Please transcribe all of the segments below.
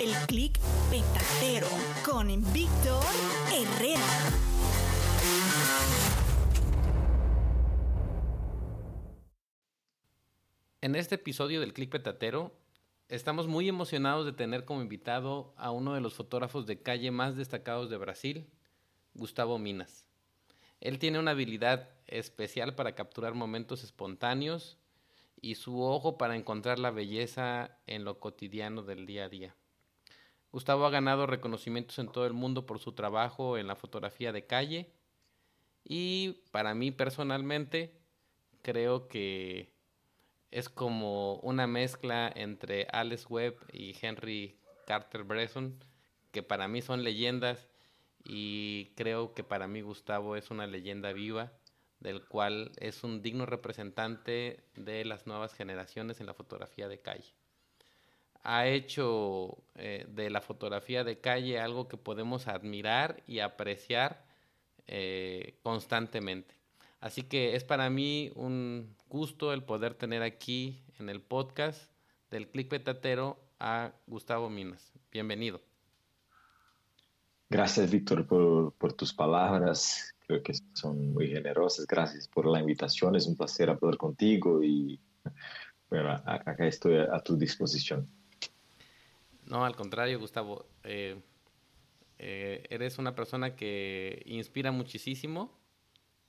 El clic petatero con Víctor Herrera. En este episodio del Click Petatero estamos muy emocionados de tener como invitado a uno de los fotógrafos de calle más destacados de Brasil, Gustavo Minas. Él tiene una habilidad especial para capturar momentos espontáneos y su ojo para encontrar la belleza en lo cotidiano del día a día. Gustavo ha ganado reconocimientos en todo el mundo por su trabajo en la fotografía de calle y para mí personalmente creo que es como una mezcla entre Alex Webb y Henry Carter Bresson, que para mí son leyendas y creo que para mí Gustavo es una leyenda viva, del cual es un digno representante de las nuevas generaciones en la fotografía de calle. Ha hecho eh, de la fotografía de calle algo que podemos admirar y apreciar eh, constantemente. Así que es para mí un gusto el poder tener aquí en el podcast del Click Petatero a Gustavo Minas. Bienvenido. Gracias, Víctor, por, por, tus palabras. Creo que son muy generosas. Gracias por la invitación. Es un placer hablar contigo y bueno, acá estoy a, a tu disposición. No, al contrario, Gustavo. Eh, eh, eres una persona que inspira muchísimo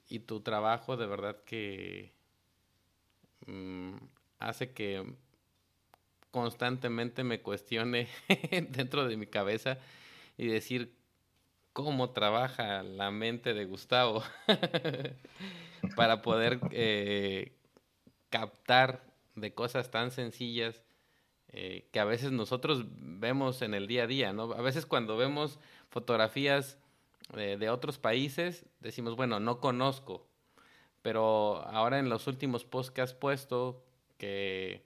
y tu trabajo de verdad que mmm, hace que constantemente me cuestione dentro de mi cabeza y decir cómo trabaja la mente de Gustavo para poder eh, captar de cosas tan sencillas eh, que a veces nosotros vemos en el día a día, ¿no? A veces cuando vemos fotografías eh, de otros países, decimos, bueno, no conozco, pero ahora en los últimos posts que has puesto, que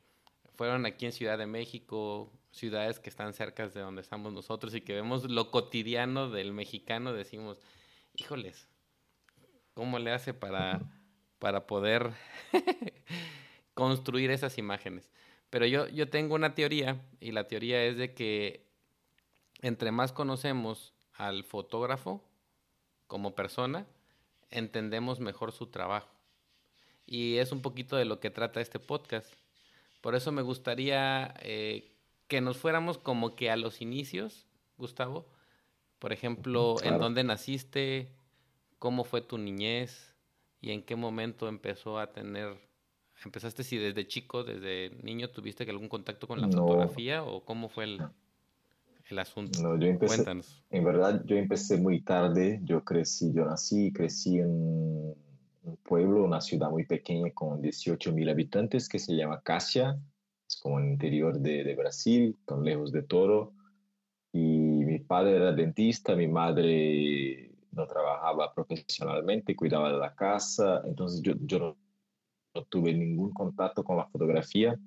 fueron aquí en Ciudad de México, ciudades que están cerca de donde estamos nosotros y que vemos lo cotidiano del mexicano, decimos, híjoles, ¿cómo le hace para, para poder construir esas imágenes? Pero yo, yo tengo una teoría y la teoría es de que entre más conocemos al fotógrafo como persona, entendemos mejor su trabajo. Y es un poquito de lo que trata este podcast. Por eso me gustaría eh, que nos fuéramos como que a los inicios, Gustavo. Por ejemplo, claro. en dónde naciste, cómo fue tu niñez y en qué momento empezó a tener ¿Empezaste si desde chico, desde niño, tuviste algún contacto con la no. fotografía o cómo fue el, el asunto? No, yo empecé, Cuéntanos. En verdad, yo empecé muy tarde. Yo crecí, yo nací, crecí en un pueblo, una ciudad muy pequeña con 18 mil habitantes que se llama Casia. Es como en el interior de, de Brasil, tan lejos de todo. Y mi padre era dentista, mi madre no trabajaba profesionalmente, cuidaba de la casa, entonces yo, yo no, tuve ningún contacto con la fotografía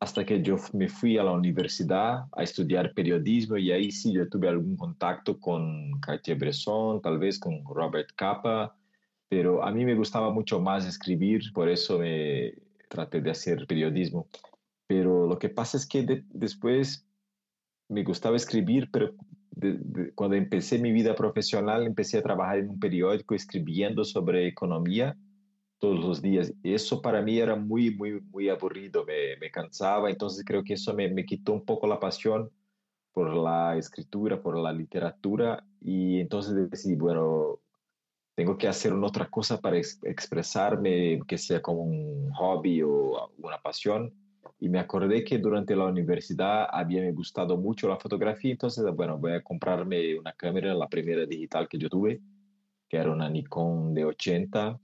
hasta que yo me fui a la universidad a estudiar periodismo y ahí sí yo tuve algún contacto con Cartier-Bresson, tal vez con Robert Capa, pero a mí me gustaba mucho más escribir, por eso me traté de hacer periodismo. Pero lo que pasa es que después me gustaba escribir, pero cuando empecé mi vida profesional empecé a trabajar en un periódico escribiendo sobre economía todos los días. Eso para mí era muy, muy, muy aburrido, me, me cansaba, entonces creo que eso me, me, quitó un poco la pasión por la escritura, por la literatura, y entonces decidí, bueno, tengo que hacer una otra cosa para expresarme, que sea como un hobby o una pasión. Y me acordé que durante la universidad había me gustado mucho la fotografía, entonces, bueno, voy a comprarme una cámara, la primera digital que yo tuve, que era una Nikon de 80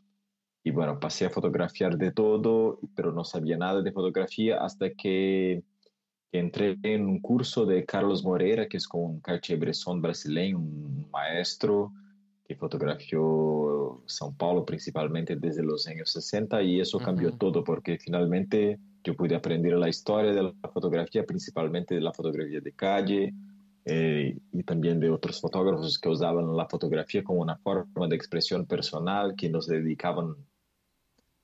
y bueno, pasé a fotografiar de todo, pero no sabía nada de fotografía hasta que, entré en un curso de Carlos Moreira, que es como un Cartier-Bresson brasileño, un maestro que fotografió São Paulo principalmente desde los años 60 y eso cambió todo porque finalmente yo pude aprender la historia de la fotografía, principalmente de la fotografía de calle, eh, y también de otros fotógrafos que usaban la fotografía como una forma de expresión personal, que nos dedicaban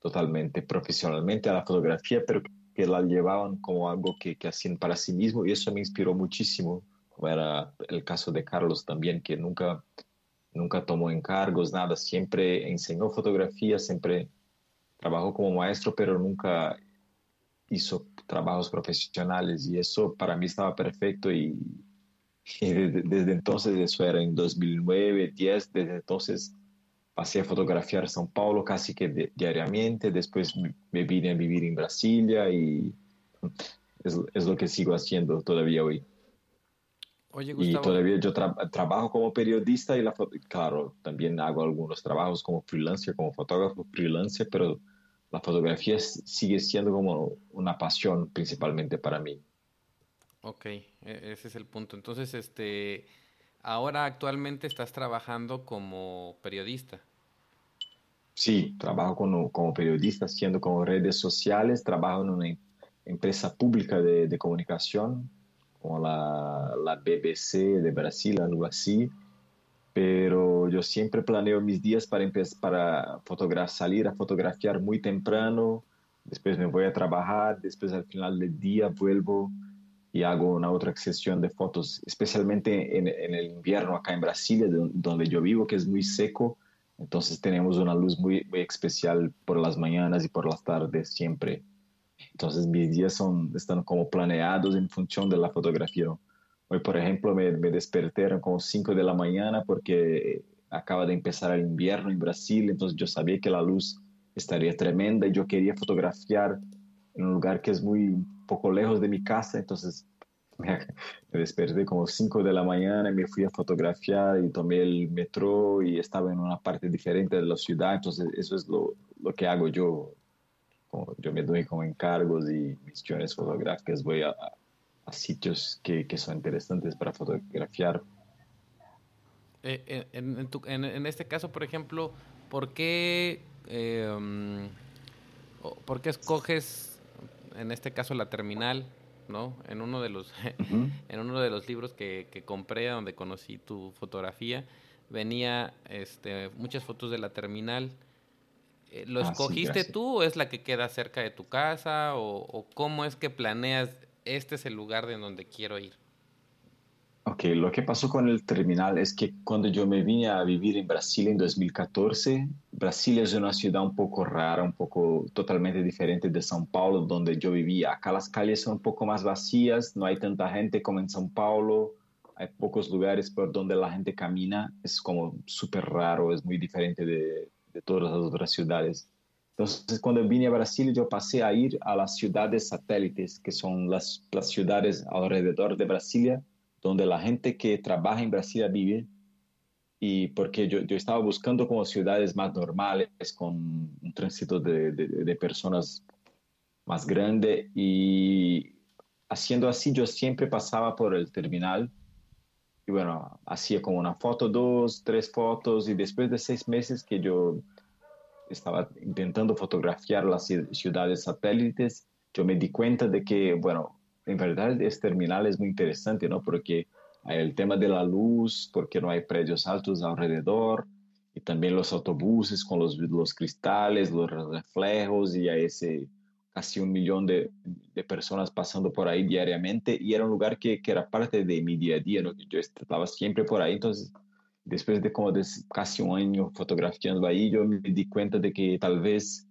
totalmente profesionalmente a la fotografía, pero que la llevaban como algo que, que hacían para sí mismo y eso me inspiró muchísimo, como era el caso de Carlos también, que nunca, nunca tomó encargos, nada, siempre enseñó fotografía, siempre trabajó como maestro, pero nunca hizo trabajos profesionales y eso para mí estaba perfecto y, desde, desde, entonces, eso era en 2009, 10, desde entonces pasé a fotografiar São Paulo casi que diariamente, después me vine a vivir en Brasilia y es, es lo que sigo haciendo todavía hoy. Oye, Gustavo. Y todavía yo tra trabajo como periodista y, la claro, también hago algunos trabajos como freelancer, como fotógrafo freelancer, pero la fotografía sigue siendo como una pasión principalmente para mí. Ok, e-, ese es el punto. Entonces, este, ahora actualmente estás trabajando como periodista. Sí, trabajo como, periodista, haciendo como redes sociales, trabajo en una empresa pública de, comunicación, como la, BBC de Brasil, algo así. Pero yo siempre planeo mis días para, para salir a fotografiar muy temprano, después me voy a trabajar, después al final del día vuelvo y hago una otra sesión de fotos, especialmente en, en, el invierno acá en Brasilia, donde yo vivo, que es muy seco. Entonces tenemos una luz muy, muy especial por las mañanas y por las tardes siempre. Entonces mis días son, están como planeados en función de la fotografía. Hoy, por ejemplo, me, me desperté como 5 de la mañana porque acaba de empezar el invierno en Brasil, entonces yo sabía que la luz estaría tremenda y yo quería fotografiar en un lugar que es muy poco lejos de mi casa, entonces me, desperté como 5 de la mañana y me fui a fotografiar y tomé el metro y estaba en una parte diferente de la ciudad, entonces eso es lo, lo que hago yo. Como yo me doy como encargos y misiones fotográficas, voy a, a sitios que, que, son interesantes para fotografiar. Eh, en, en, tu, en, en, este caso, por ejemplo, ¿por qué, eh, ¿por qué escoges en este caso la terminal, ¿no? En uno de los, en uno de los libros que, que, compré, donde conocí tu fotografía, venía este, muchas fotos de la terminal. Eh, ¿Lo ah, escogiste tú o es la que queda cerca de tu casa? O, o, cómo es que planeas, este es el lugar de donde quiero ir? Ok, lo que pasó con el terminal es que cuando yo me vine a vivir en Brasil en 2014, Brasil es una ciudad un poco rara, un poco totalmente diferente de São Paulo, donde yo vivía. Acá las calles son un poco más vacías, no hay tanta gente como en São Paulo, hay pocos lugares por donde la gente camina, es como súper raro, es muy diferente de, de todas las otras ciudades. Entonces, cuando vine a Brasil, yo pasé a ir a las ciudades satélites, que son las, las ciudades alrededor de Brasilia, donde la gente que trabaja en Brasil vive y porque yo, yo estaba buscando como ciudades más normales, con un tránsito de, de, de, personas más grande y haciendo así yo siempre pasaba por el terminal y bueno, hacía como una foto, dos, tres fotos y después de seis meses que yo estaba intentando fotografiar las ciudades satélites, yo me di cuenta de que, bueno, en verdad este terminal es muy interesante, ¿no? Porque el tema de la luz, porque no hay predios altos alrededor, y también los autobuses con los, los cristales, los reflejos, y hay ese casi un millón de, de, personas pasando por ahí diariamente, y era un lugar que, que era parte de mi día a día, ¿no? Yo estaba siempre por ahí, entonces después de como de casi un año fotografiando ahí, yo me di cuenta de que tal vez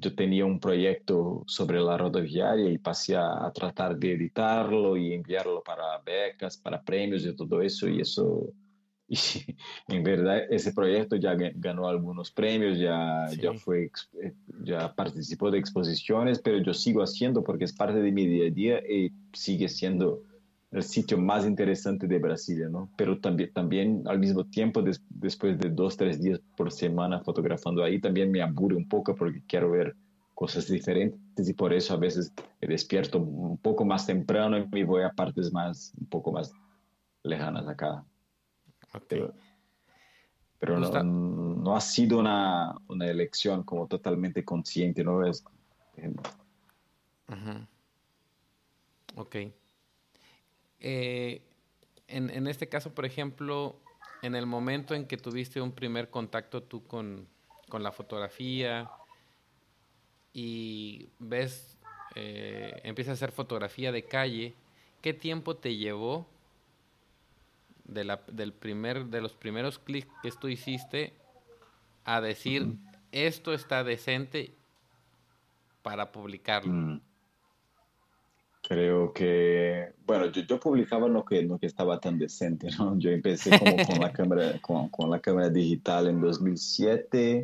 yo tenía un proyecto sobre la rodoviaria y pasé a, tratar de editarlo y enviarlo para becas, para premios y todo eso. Y eso, y en verdad, ese proyecto ya ganó algunos premios, ya, ya, fue, eh, ya participó de exposiciones, pero yo sigo haciendo porque es parte de mi día a día y sigue siendo el sitio más interesante de Brasilia, ¿no? Pero también, también al mismo tiempo, después de dos, tres días por semana fotografando ahí, también me aburre un poco porque quiero ver cosas diferentes y por eso a veces me despierto un poco más temprano y me voy a partes más, un poco más lejanas acá. Pero, pero no, no, ha sido una, una, elección como totalmente consciente, ¿no? Es, Ok. Eh, en, en, este caso, por ejemplo, en el momento en que tuviste un primer contacto tú con, con la fotografía y ves, eh, empiezas a hacer fotografía de calle, ¿qué tiempo te llevó de, la, del primer, de los primeros clics que tú hiciste a decir, esto está decente para publicarlo? Mm. Creo que, bueno, yo, yo, publicaba lo que, lo que estaba tan decente, ¿no? Yo empecé como con la cámara, con, con, la cámara digital en 2007,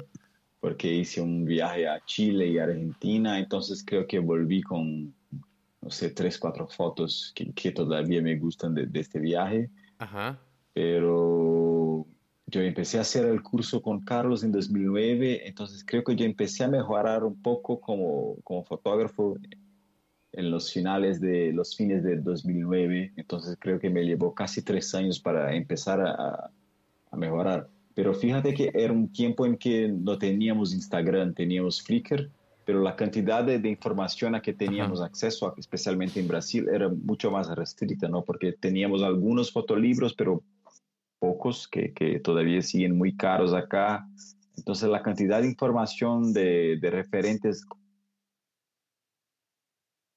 porque hice un viaje a Chile y Argentina, entonces creo que volví con, no sé, tres, cuatro fotos que, que todavía me gustan de, de este viaje. Ajá. Pero yo empecé a hacer el curso con Carlos en 2009, entonces creo que yo empecé a mejorar un poco como, como fotógrafo en los finales de los fines de 2009, entonces creo que me llevó casi tres años para empezar a, a, mejorar. Pero fíjate que era un tiempo en que no teníamos Instagram, teníamos Flickr, pero la cantidad de, de información a que teníamos acceso, especialmente en Brasil, era mucho más restricta, ¿no? Porque teníamos algunos fotolibros, pero pocos que, que todavía siguen muy caros acá. Entonces la cantidad de información de, de referentes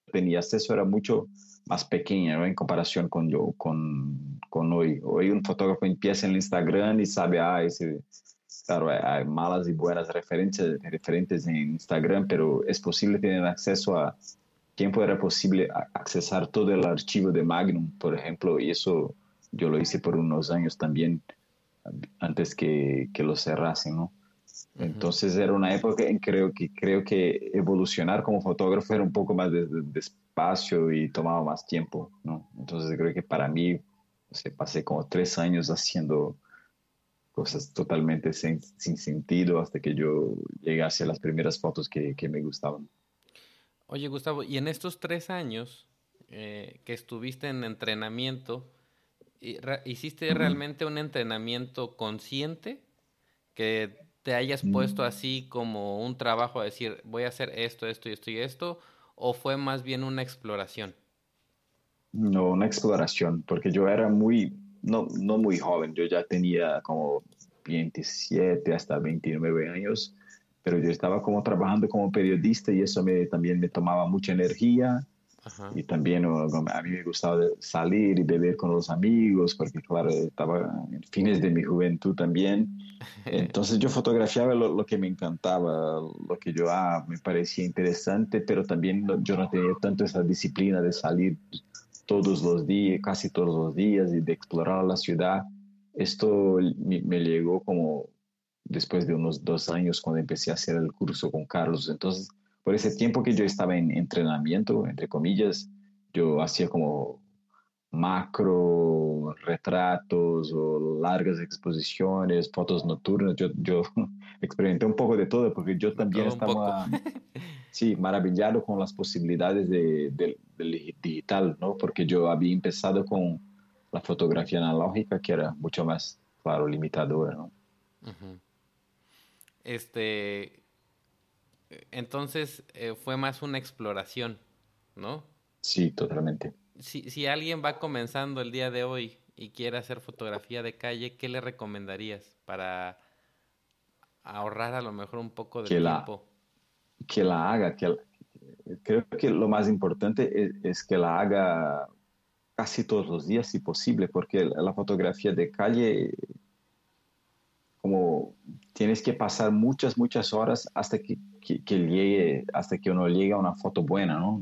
tenía acceso era mucho más pequeña ¿no? en comparación con, yo, con, con hoy. Hoy un fotógrafo empieza en Instagram y sabe, ah, ese, claro, hay malas y buenas referencias, referentes en Instagram, pero es posible tener acceso a tiempo era posible accesar todo el archivo de Magnum, por ejemplo, y eso yo lo hice por unos años también, antes que, que lo cerrasen, ¿no? Entonces era una época en que creo que creo que evolucionar como fotógrafo era un poco más despacio y tomaba más tiempo, ¿no? Entonces creo que para mí, se pasé como tres años haciendo cosas totalmente sin, sentido hasta que yo llegué hacia las primeras fotos que, que, me gustaban. Oye, Gustavo, y en estos tres años eh, que estuviste en entrenamiento, ¿hiciste realmente un entrenamiento consciente que te hayas puesto mm. así como un trabajo a decir, voy a hacer esto, esto y esto y esto, o fue más bien una exploración? No, una exploración, porque yo era muy, no, no muy joven, yo ya tenía como 27 hasta 29 años, pero yo estaba como trabajando como periodista y eso me, también me tomaba mucha energía y también a mí me gustaba salir y beber con los amigos, porque claro, estaba en fines de mi juventud también. Entonces yo fotografiaba lo, que me encantaba, lo que yo ah, me parecía interesante, pero también yo no tenía tanto esa disciplina de salir todos los días, casi todos los días, y de explorar la ciudad. Esto me, me llegó como después de unos dos años cuando empecé a hacer el curso con Carlos. Entonces por ese tiempo que yo estaba en entrenamiento, entre comillas, yo hacía como macro retratos o largas exposiciones, fotos nocturnas. Yo, yo experimenté un poco de todo porque yo también estaba sí, maravillado con las posibilidades de, del digital, ¿no? Porque yo había empezado con la fotografía analógica, que era mucho más, claro, limitadora, ¿no? Este, entonces eh, fue más una exploración, ¿no? Sí, totalmente. Si, si alguien va comenzando el día de hoy y quiere hacer fotografía de calle, ¿qué le recomendarías para ahorrar a lo mejor un poco de tiempo? que la haga, que creo que lo más importante es, que la haga casi todos los días si posible, porque la fotografía de calle, como tienes que pasar muchas, muchas horas hasta que, llegue, hasta que uno llegue a una foto buena, ¿no?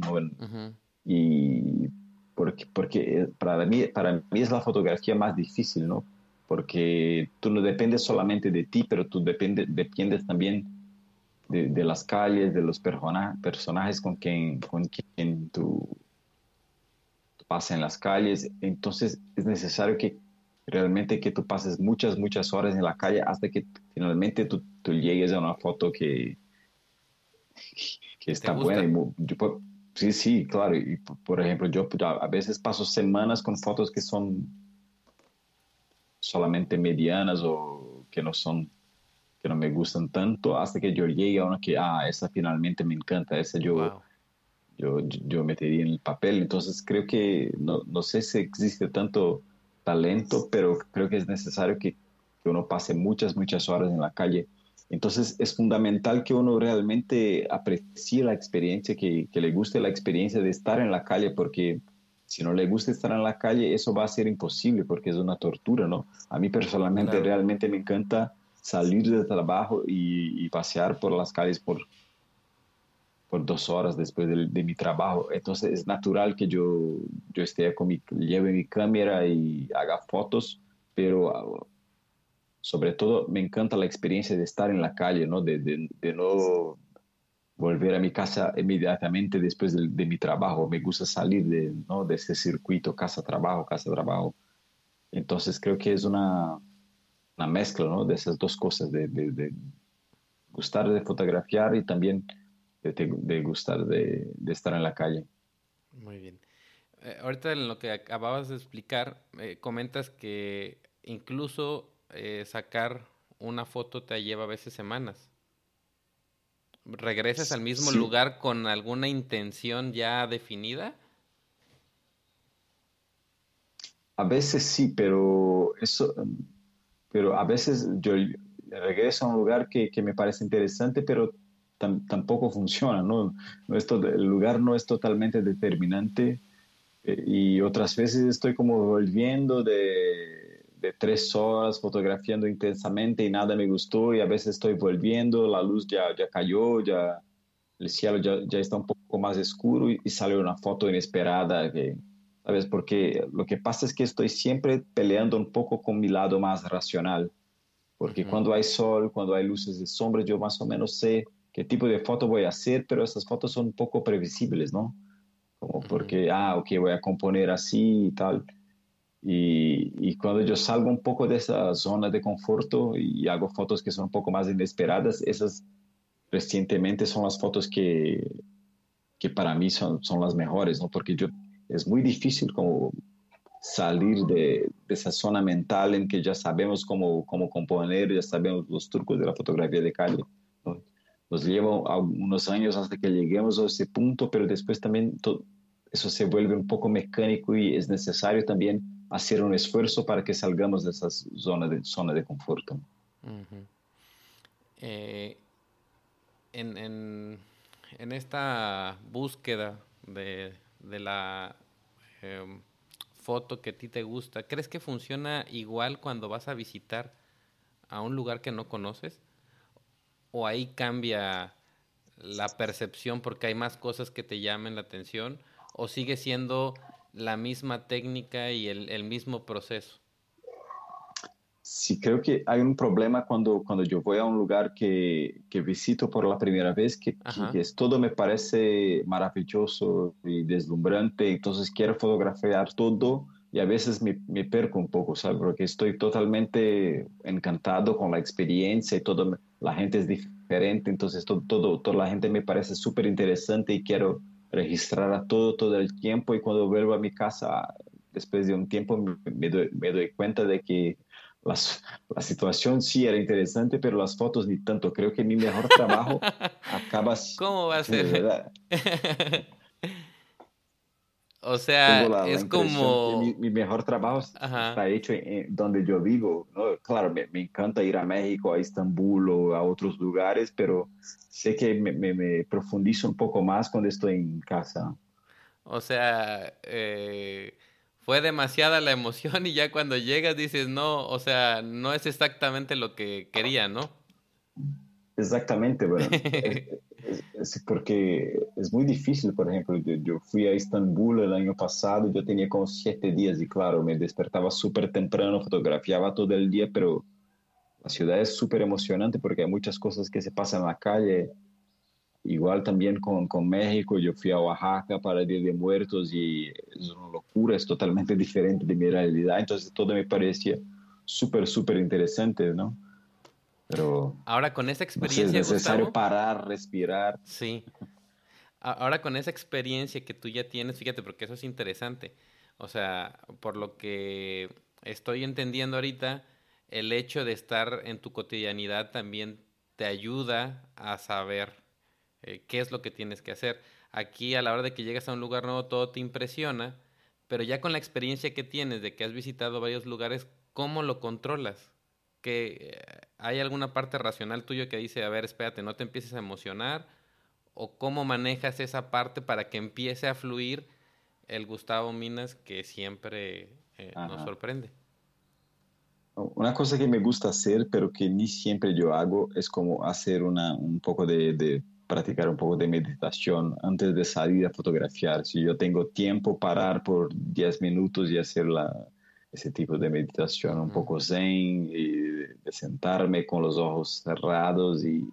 Y porque, porque para, mí, para mí es la fotografía más difícil, ¿no? Porque tú no dependes solamente de ti, pero tú depende, dependes también de, las calles, de los personajes con quien, con quien tú, pasas en las calles. Entonces es necesario que realmente que tú pases muchas, muchas horas en la calle hasta que finalmente tú, tú llegues a una foto que, que está buena. sí, sí, claro. Y por ejemplo, yo a veces paso semanas con fotos que son solamente medianas o que no son que no me gustan tanto hasta que yo llegue a una que, ah, esa finalmente me encanta, esa yo, yo, yo metería en el papel. Entonces creo que, no, no sé si existe tanto talento, pero creo que es necesario que, que uno pase muchas, muchas horas en la calle. Entonces es fundamental que uno realmente aprecie la experiencia, que, que, le guste la experiencia de estar en la calle, porque si no le gusta estar en la calle, eso va a ser imposible, porque es una tortura, ¿no? A mí personalmente realmente me encanta salir del trabajo y, pasear por las calles por, por dos horas después de, mi trabajo. Entonces es natural que yo, yo esté con mi, lleve mi cámara y haga fotos, pero sobre todo me encanta la experiencia de estar en la calle, ¿no? De, de, no volver a mi casa inmediatamente después de, mi trabajo. Me gusta salir de, ¿no? de ese circuito casa-trabajo, casa-trabajo. Entonces creo que es una, una mezcla ¿no? de esas dos cosas, de, de, gustar de fotografiar y también de, gustar de, estar en la calle. Muy bien. Eh, ahorita en lo que acababas de explicar, eh, comentas que incluso eh, sacar una foto te lleva a veces semanas. ¿Regresas al mismo lugar con alguna intención ya definida? A veces sí, pero eso pero a veces yo regreso a un lugar que, que me parece interesante, pero tampoco funciona, ¿no? no el lugar no es totalmente determinante eh, y otras veces estoy como volviendo de, de, tres horas fotografiando intensamente y nada me gustó y a veces estoy volviendo, la luz ya, ya cayó, ya el cielo ya, ya está un poco más oscuro y, y sale una foto inesperada que, ¿sabes? Porque lo que pasa es que estoy siempre peleando un poco con mi lado más racional, porque cuando hay sol, cuando hay luces de sombra, yo más o menos sé qué tipo de foto voy a hacer, pero esas fotos son un poco previsibles, ¿no? Como porque, ah, ok, voy a componer así y tal. Y, y, cuando yo salgo un poco de esa zona de conforto y hago fotos que son un poco más inesperadas, esas recientemente son las fotos que, que para mí son, son las mejores, ¿no? Porque yo es muy difícil como salir de, esa zona mental en que ya sabemos cómo, cómo componer, ya sabemos los trucos de la fotografía de calle. Nos lleva unos años hasta que lleguemos a ese punto, pero después también eso se vuelve un poco mecánico y es necesario también hacer un esfuerzo para que salgamos de esa zona de, zona de confort. Eh, en, en, en esta búsqueda de de la em, foto que a ti te gusta, ¿crees que funciona igual cuando vas a visitar a un lugar que no conoces? ¿O ahí cambia la percepción porque hay más cosas que te llamen la atención? ¿O sigue siendo la misma técnica y el mismo proceso? Sí, creo que hay un problema cuando, cuando yo voy a un lugar que, que visito por la primera vez, que, que, es, todo me parece maravilloso y deslumbrante, entonces quiero fotografiar todo y a veces me, me perco un poco, ¿sabes? Porque estoy totalmente encantado con la experiencia y todo, la gente es diferente, entonces todo, todo toda la gente me parece súper interesante y quiero registrar a todo todo el tiempo y cuando vuelvo a mi casa después de un tiempo me doy, me doy cuenta de que las, la situación sí era interesante, pero las fotos ni tanto. Creo que mi mejor trabajo acaba... ¿Cómo va a ser? o sea, es como... Mi, mejor trabajo está hecho en, donde yo vivo. ¿no? Claro, me, me, encanta ir a México, a Estambul o a otros lugares, pero sé que me, me, me profundizo un poco más cuando estoy en casa. O sea, eh, fue demasiada la emoción y ya cuando llegas dices, no, o sea, no es exactamente lo que quería, ¿no? Exactamente, bueno, es, porque es muy difícil, por ejemplo, yo, fui a Estambul el año pasado, yo tenía como siete días y claro, me despertaba súper temprano, fotografiaba todo el día, pero la ciudad es súper emocionante porque hay muchas cosas que se pasan en la calle, Igual también con, con, México, yo fui a Oaxaca para el Día de Muertos y es una locura, es totalmente diferente de mi realidad, entonces todo me parecía súper, súper interesante, ¿no? Pero... Ahora con esa experiencia... es necesario parar, respirar. Sí. Ahora con esa experiencia que tú ya tienes, fíjate, porque eso es interesante. O sea, por lo que estoy entendiendo ahorita, el hecho de estar en tu cotidianidad también te ayuda a saber eh, qué es lo que tienes que hacer. Aquí a la hora de que llegas a un lugar nuevo todo te impresiona, pero ya con la experiencia que tienes de que has visitado varios lugares, ¿cómo lo controlas? que hay alguna parte racional tuyo que dice, a ver, espérate, no te empieces a emocionar, o cómo manejas esa parte para que empiece a fluir el Gustavo Minas que siempre eh, nos sorprende. Una cosa que me gusta hacer, pero que ni siempre yo hago, es como hacer una, un poco de practicar un poco de meditación antes de salir a fotografiar. Si yo tengo tiempo, parar por 10 minutos y hacer la, ese tipo de meditación un poco zen, y de sentarme con los ojos cerrados y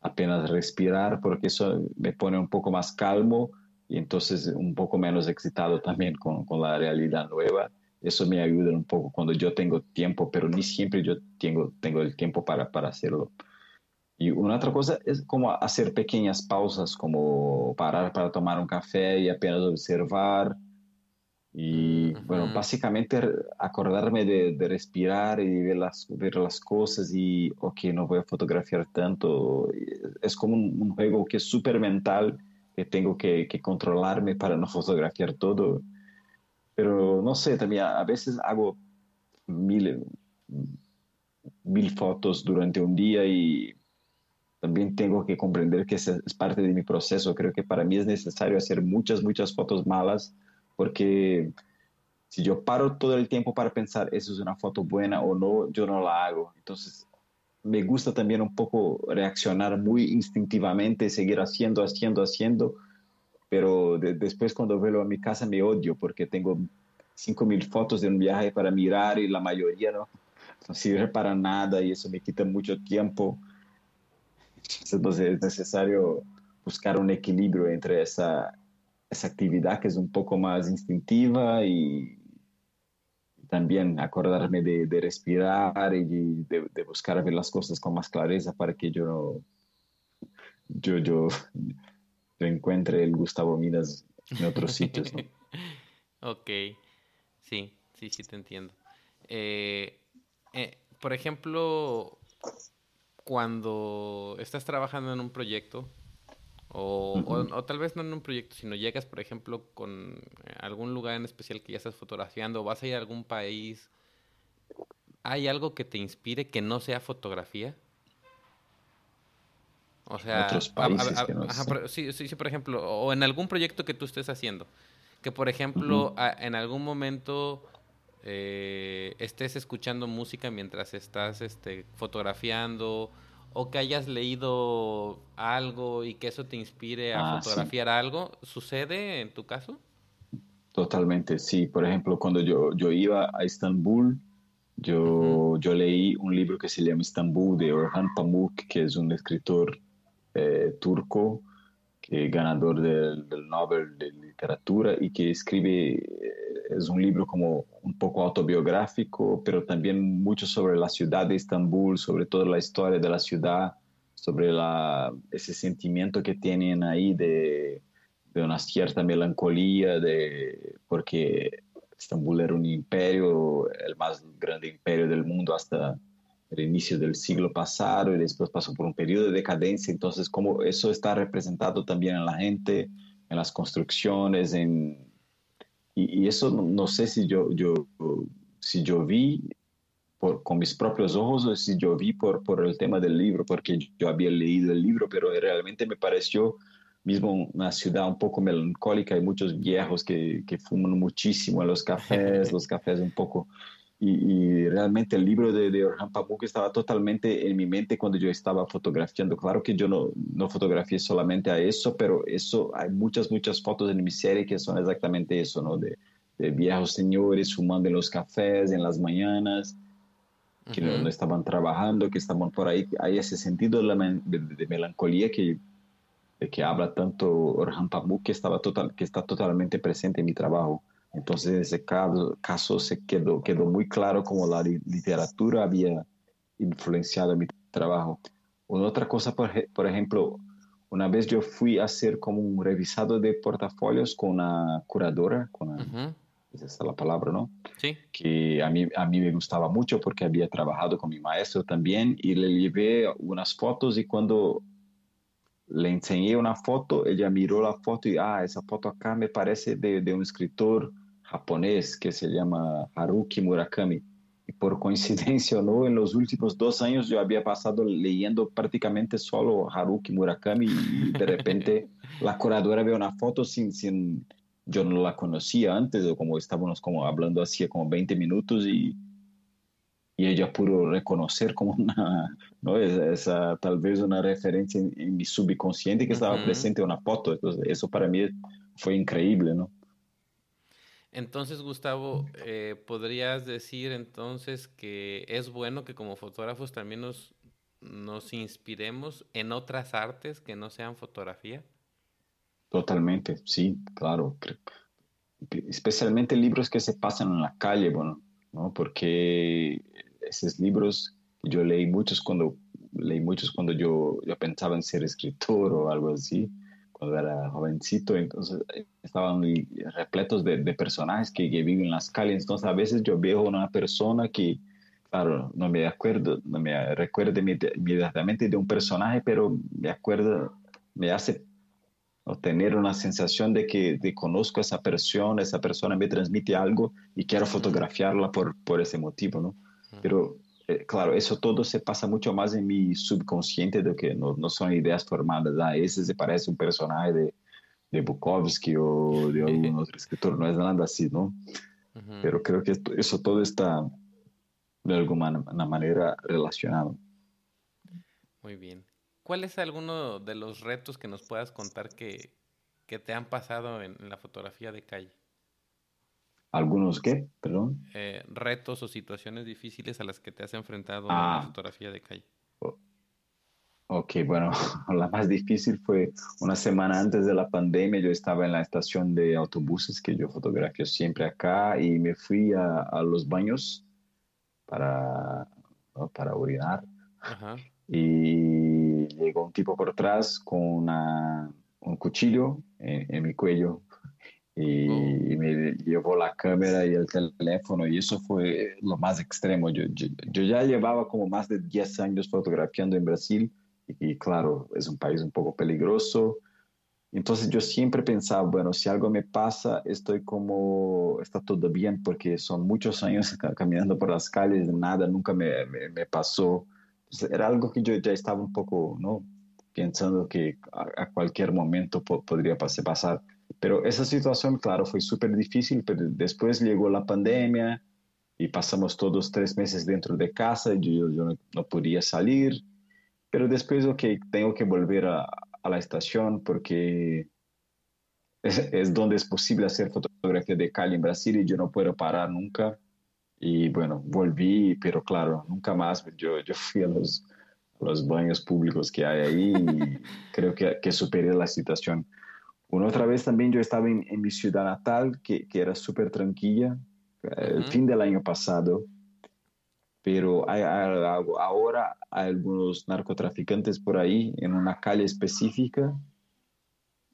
apenas respirar, porque eso me pone un poco más calmo y entonces un poco menos excitado también con, con la realidad nueva. Eso me ayuda un poco cuando yo tengo tiempo, pero ni siempre yo tengo, tengo el tiempo para, para hacerlo. Y una otra cosa es como hacer pequeñas pausas, como parar para tomar un café y apenas observar. Y bueno, básicamente acordarme de, de, respirar y ver las, ver las cosas y, ok, no voy a fotografiar tanto. Es como un, juego que es súper mental, que tengo que, que, controlarme para no fotografiar todo. Pero no sé, también a, veces hago mil, mil fotos durante un día y también tengo que comprender que es parte de mi proceso. Creo que para mí es necesario hacer muchas, muchas fotos malas porque si yo paro todo el tiempo para pensar, eso es una foto buena o no, yo no la hago. Entonces, me gusta también un poco reaccionar muy instintivamente, seguir haciendo, haciendo, haciendo, pero después cuando vuelvo a mi casa me odio porque tengo 5.000 fotos de un viaje para mirar y la mayoría no, no sirve para nada y eso me quita mucho tiempo. Entonces es necesario buscar un equilibrio entre esa, esa actividad que es un poco más instintiva y también acordarme de, de respirar y de, de, buscar ver las cosas con más clareza para que yo, yo, yo, yo encuentre el Gustavo Midas en otros sitios. ¿no? ok, sí, sí, sí te entiendo. Eh, eh, por ejemplo, cuando estás trabajando en un proyecto, o, o, tal vez no en un proyecto, sino llegas, por ejemplo, con algún lugar en especial que ya estás fotografiando, o vas a ir a algún país, ¿hay algo que te inspire que no sea fotografía? O sea, otros países sí, sí, sí, por ejemplo, o en algún proyecto que tú estés haciendo, que por ejemplo, en algún momento eh, estés escuchando música mientras estás este, fotografiando o que hayas leído algo y que eso te inspire a ah, fotografiar algo, ¿sucede en tu caso? Totalmente, sí. Por ejemplo, cuando yo, yo iba a Estambul, yo, yo leí un libro que se llama Estambul de Orhan Pamuk, que es un escritor eh, turco que ganador del, del Nobel de Literatura y que escribe es un libro como un poco autobiográfico, pero también mucho sobre la ciudad de Estambul, sobre toda la historia de la ciudad, sobre la, ese sentimiento que tienen ahí de, de una cierta melancolía, de, porque Estambul era un imperio, el más grande imperio del mundo hasta el inicio del siglo pasado y después pasó por un periodo de decadencia. Entonces, como eso está representado también en la gente, en las construcciones, en, y, eso no, sé si yo, yo, si yo vi por, con mis propios ojos o si yo vi por, por el tema del libro, porque yo había leído el libro, pero realmente me pareció mismo una ciudad un poco melancólica, hay muchos viejos que, que fuman muchísimo en los cafés, los cafés un poco y, realmente el libro de, de Orhan Pamuk estaba totalmente en mi mente cuando yo estaba fotografiando. Claro que yo no, no fotografié solamente a eso, pero eso hay muchas, muchas fotos en mi serie que son exactamente eso, ¿no? De, de viejos señores fumando en los cafés en las mañanas, que no, estaban trabajando, que estaban por ahí. Hay ese sentido de, de, melancolía que, que habla tanto Orhan Pamuk que, estaba total, que está totalmente presente en mi trabajo. Entonces, en ese caso, caso se quedó, quedó muy claro cómo la literatura había influenciado mi trabajo. Una otra cosa, por, por, ejemplo, una vez yo fui a hacer como un revisado de portafolios con una curadora, con esa es la palabra, ¿no? Sí. Que a mí, a mí me gustaba mucho porque había trabajado con mi maestro también y le llevé unas fotos y cuando le enseñé una foto, ella miró la foto y, ah, esa foto acá me parece de, de un escritor japonés que se llama Haruki Murakami. Y por coincidencia no, en los últimos dos años yo había pasado leyendo prácticamente solo Haruki Murakami y de repente la curadora ve una foto sin, sin, yo no la conocía antes, o como estábamos como hablando hacía como 20 minutos y, y ella pudo reconocer como una, ¿no? Esa, tal vez una referencia en, mi subconsciente que estaba presente en una foto. Entonces, eso para mí fue increíble, ¿no? Entonces, Gustavo, eh, ¿podrías decir entonces que es bueno que como fotógrafos también nos, nos inspiremos en otras artes que no sean fotografía? Totalmente, sí, claro. Especialmente libros que se pasan en la calle, bueno, ¿no? Porque esos libros, yo leí muchos cuando, leí muchos cuando yo, yo pensaba en ser escritor o algo así cuando era jovencito, entonces eh, estaban repletos de, personajes que, viven en las calles, entonces a veces yo veo una persona que, claro, no me acuerdo, no me recuerdo inmediatamente de un personaje, pero me acuerdo, me hace tener una sensación de que de conozco a esa persona, esa persona me transmite algo y quiero fotografiarla por, por ese motivo, ¿no? Pero eh, claro, eso todo se pasa mucho más en mi subconsciente de que no, no son ideas formadas. Ah, ese se parece un personaje de, de Bukowski o de algún otro escritor, no es nada así, ¿no? Pero creo que eso todo está de alguna manera relacionado. Muy bien. ¿Cuál es alguno de los retos que nos puedas contar que, que te han pasado en la fotografía de calle? ¿Algunos qué? Perdón. Eh, retos o situaciones difíciles a las que te has enfrentado en la ah. fotografía de calle. Ok, bueno, la más difícil fue una semana antes de la pandemia. Yo estaba en la estación de autobuses que yo fotografio siempre acá y me fui a, los baños para, para orinar. Y llegó un tipo por atrás con un cuchillo en mi cuello y, me llevó la cámara y el teléfono y eso fue lo más extremo. Yo, yo, ya llevaba como más de 10 años fotografiando en Brasil y, claro, es un país un poco peligroso. Entonces yo siempre pensaba, bueno, si algo me pasa, estoy como, está todo bien porque son muchos años caminando por las calles, nada nunca me, me, pasó. era algo que yo ya estaba un poco, ¿no? Pensando que a, cualquier momento podría pasar. Pero esa situación, claro, fue súper difícil, pero después llegó la pandemia y pasamos todos tres meses dentro de casa, yo, yo no, podía salir, pero después, ok, tengo que volver a, a la estación porque es, es, donde es posible hacer fotografía de calle en Brasil y yo no puedo parar nunca. Y bueno, volví, pero claro, nunca más. Yo, yo fui a los, los baños públicos que hay ahí y creo que, que superé la situación. Una otra vez también yo estaba en, mi ciudad natal, que, que era súper tranquila, el fin del año pasado, pero hay, ahora hay algunos narcotraficantes por ahí en una calle específica.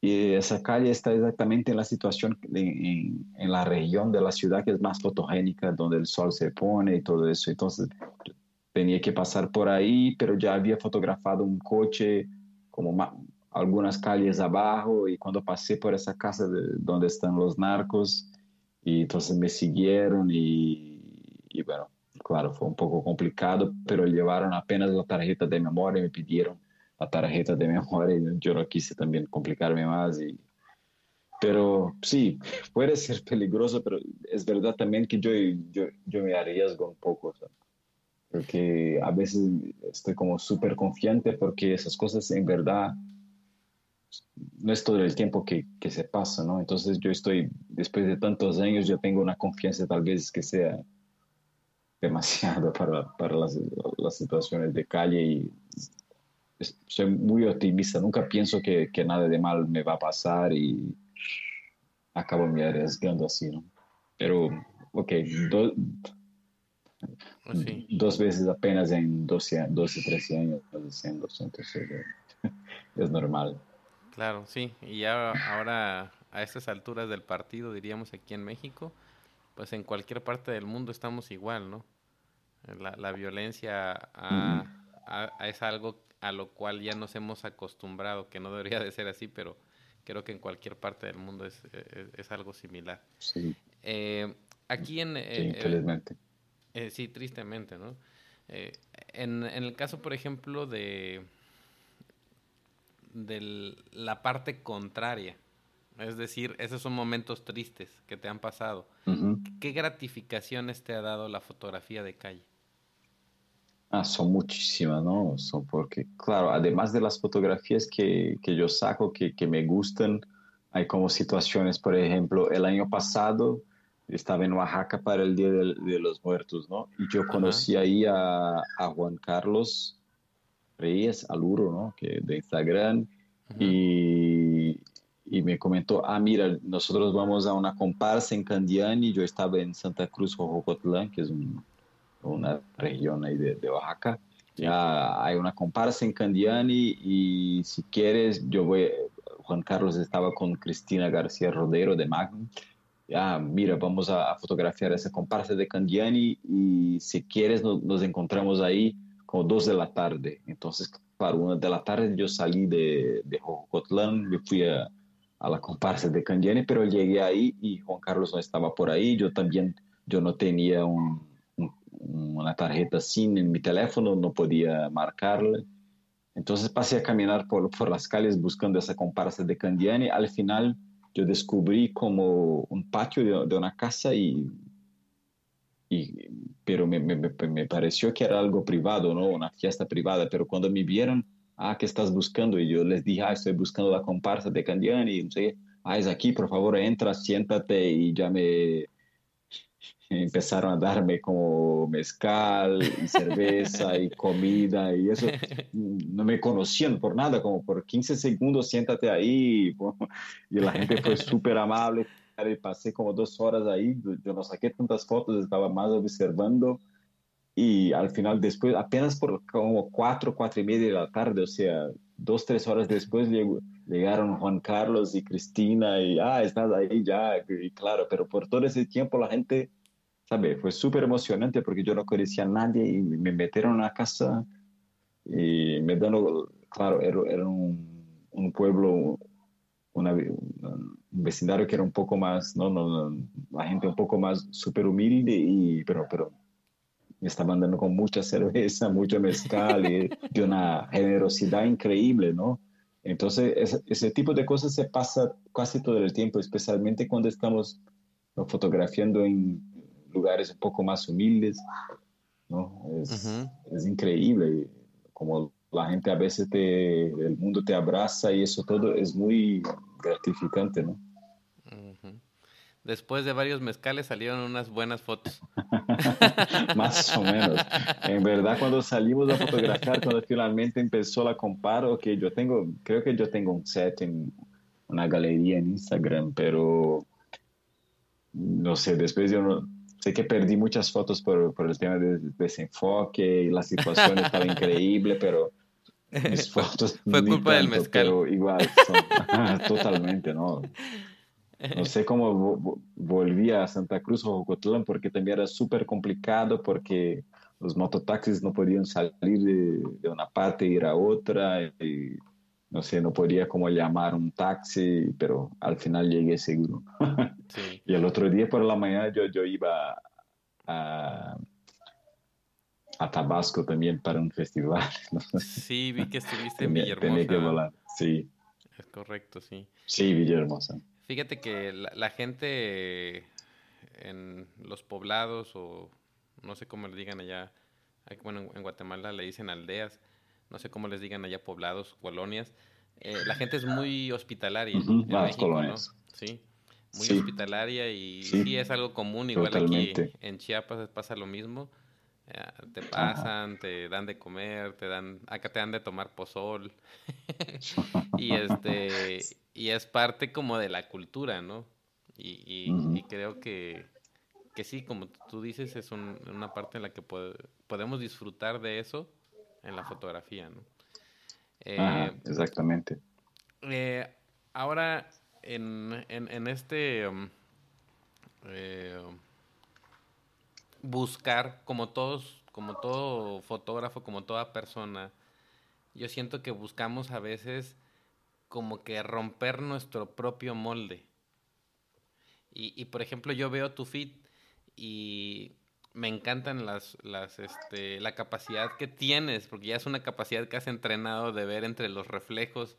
Y esa calle está exactamente en la situación, en, en, la región de la ciudad que es más fotogénica, donde el sol se pone y todo eso. Entonces tenía que pasar por ahí, pero ya había fotografado un coche como algunas calles abajo y cuando pasé por esa casa de, donde están los narcos, y entonces me siguieron y, y bueno, claro, fue un poco complicado, pero llevaron apenas la tarjeta de memoria me pidieron la tarjeta de memoria y yo no quise también complicarme más. Y, pero sí, puede ser peligroso, pero es verdad también que yo, yo, yo me arriesgo un poco, porque a veces estoy como súper confiante porque esas cosas en verdad no es todo el tiempo que, que, se pasa, ¿no? Entonces yo estoy, después de tantos años, yo tengo una confianza tal vez que sea demasiado para, para las, las, situaciones de calle y soy muy optimista, nunca pienso que, que, nada de mal me va a pasar y acabo me arriesgando así, ¿no? Pero, ok, do, pues sí. dos veces apenas en 12, 12 13 años entonces es normal. Claro, sí, y ya ahora a estas alturas del partido, diríamos aquí en México, pues en cualquier parte del mundo estamos igual, ¿no? La, la violencia a, a, es algo a lo cual ya nos hemos acostumbrado, que no debería de ser así, pero creo que en cualquier parte del mundo es, es, es algo similar. Sí. Eh, aquí en... Sí, infelizmente. Eh, sí, tristemente, ¿no? Eh, en, en el caso, por ejemplo, de, de la parte contraria, es decir, esos son momentos tristes que te han pasado. ¿Qué gratificaciones te ha dado la fotografía de calle? Ah, son muchísimas, ¿no? Son porque, claro, además de las fotografías que, que yo saco, que, que, me gustan, hay como situaciones, por ejemplo, el año pasado estaba en Oaxaca para el Día de, de los Muertos, ¿no? Y yo conocí ahí a, a, Juan Carlos Reyes, Aluro, ¿no? Que de Instagram, y, y, me comentó, ah, mira, nosotros vamos a una comparsa en Candiani, yo estaba en Santa Cruz, Jojocotlán, que es un una región ahí de, de Oaxaca. Ya hay una comparsa en Candiani y si quieres, yo voy, Juan Carlos estaba con Cristina García Rodero de Magnum. Ya, mira, vamos a, fotografiar esa comparsa de Candiani y si quieres nos, encontramos ahí como dos de la tarde. Entonces, para una de la tarde yo salí de, de Jocotlán, me fui a, a la comparsa de Candiani, pero llegué ahí y Juan Carlos no estaba por ahí. Yo también, yo no tenía un, una tarjeta SIM en mi teléfono, no podía marcarle. Entonces pasé a caminar por, por las calles buscando esa comparsa de Candiani. Al final yo descubrí como un patio de, de una casa y, y pero me, me, me, pareció que era algo privado, ¿no? Una fiesta privada, pero cuando me vieron, ah, ¿qué estás buscando? Y yo les dije, ah, estoy buscando la comparsa de Candiani, y no sé, ah, es aquí, por favor, entra, siéntate y ya me, empezaron a darme como mezcal y cerveza y comida y eso. No me conocían por nada, como por 15 segundos siéntate ahí y la gente fue súper amable. Pasé como dos horas ahí, yo no saqué tantas fotos, estaba más observando y al final después, apenas por como cuatro, cuatro y media de la tarde, o sea, dos, tres horas después llegaron Juan Carlos y Cristina y, ah, estás ahí ya, y claro, pero por todo ese tiempo la gente ¿sabe? Fue súper emocionante porque yo no conocía a nadie y me metieron a casa y me dieron, claro, era, un, un, pueblo, una, un vecindario que era un poco más, no, no, la gente un poco más súper humilde, y, pero, pero me estaban dando con mucha cerveza, mucho mezcal y de una generosidad increíble, ¿no? Entonces, ese, ese tipo de cosas se pasa casi todo el tiempo, especialmente cuando estamos fotografiando en lugares un poco más humildes, ¿no? Es, es increíble como la gente a veces te, el mundo te abraza y eso todo es muy gratificante, ¿no? Después de varios mezcales salieron unas buenas fotos. Más o menos. En verdad, cuando salimos a fotografiar, cuando finalmente empezó la comparo, que yo tengo, creo que yo tengo un set en una galería en Instagram, pero no sé, después yo no, sé que perdí muchas fotos por, por el tema de desenfoque y la situación estaba increíble, pero mis fotos. Fue culpa del mezcal. Pero igual, son- totalmente, ¿no? No sé cómo vo- vo- volví a Santa Cruz o Jocotlán porque también era súper complicado porque los mototaxis no podían salir de, de una parte e ir a otra y no sé, no podía como llamar un taxi, pero al final llegué seguro. Sí. Y el otro día por la mañana yo, yo iba a, a Tabasco también para un festival. Sí, vi que estuviste en Tenía, tenía que Villahermosa. volar. Sí, Es correcto, sí. sí, Villahermosa. Fíjate que la, la gente en los poblados o no sé cómo le digan allá, bueno, en- Guatemala le dicen aldeas, no sé cómo les digan allá poblados, colonias, eh, la gente es muy hospitalaria Ujú, en México, ¿no? colonias. Sí, muy Sí. hospitalaria y Sí, sí, es algo común, igual totalmente. aquí en Chiapas pasa lo mismo. eh, te pasan, te dan de comer, te dan, acá te dan de tomar pozol. y este y es parte como de la cultura, ¿no? Y, y- Ujú. y creo que, que sí, como tú dices, es un- una parte en la que pod- podemos disfrutar de eso en la fotografía, ¿no? Eh, exactamente. eh, ahora, en, en, en este um, eh, buscar, como todos, como todo fotógrafo, como toda persona, yo siento que buscamos a veces como que romper nuestro propio molde. Y, por ejemplo, yo veo tu feed y me encantan las, las, este, la capacidad que tienes, porque ya es una capacidad que has entrenado de ver entre los reflejos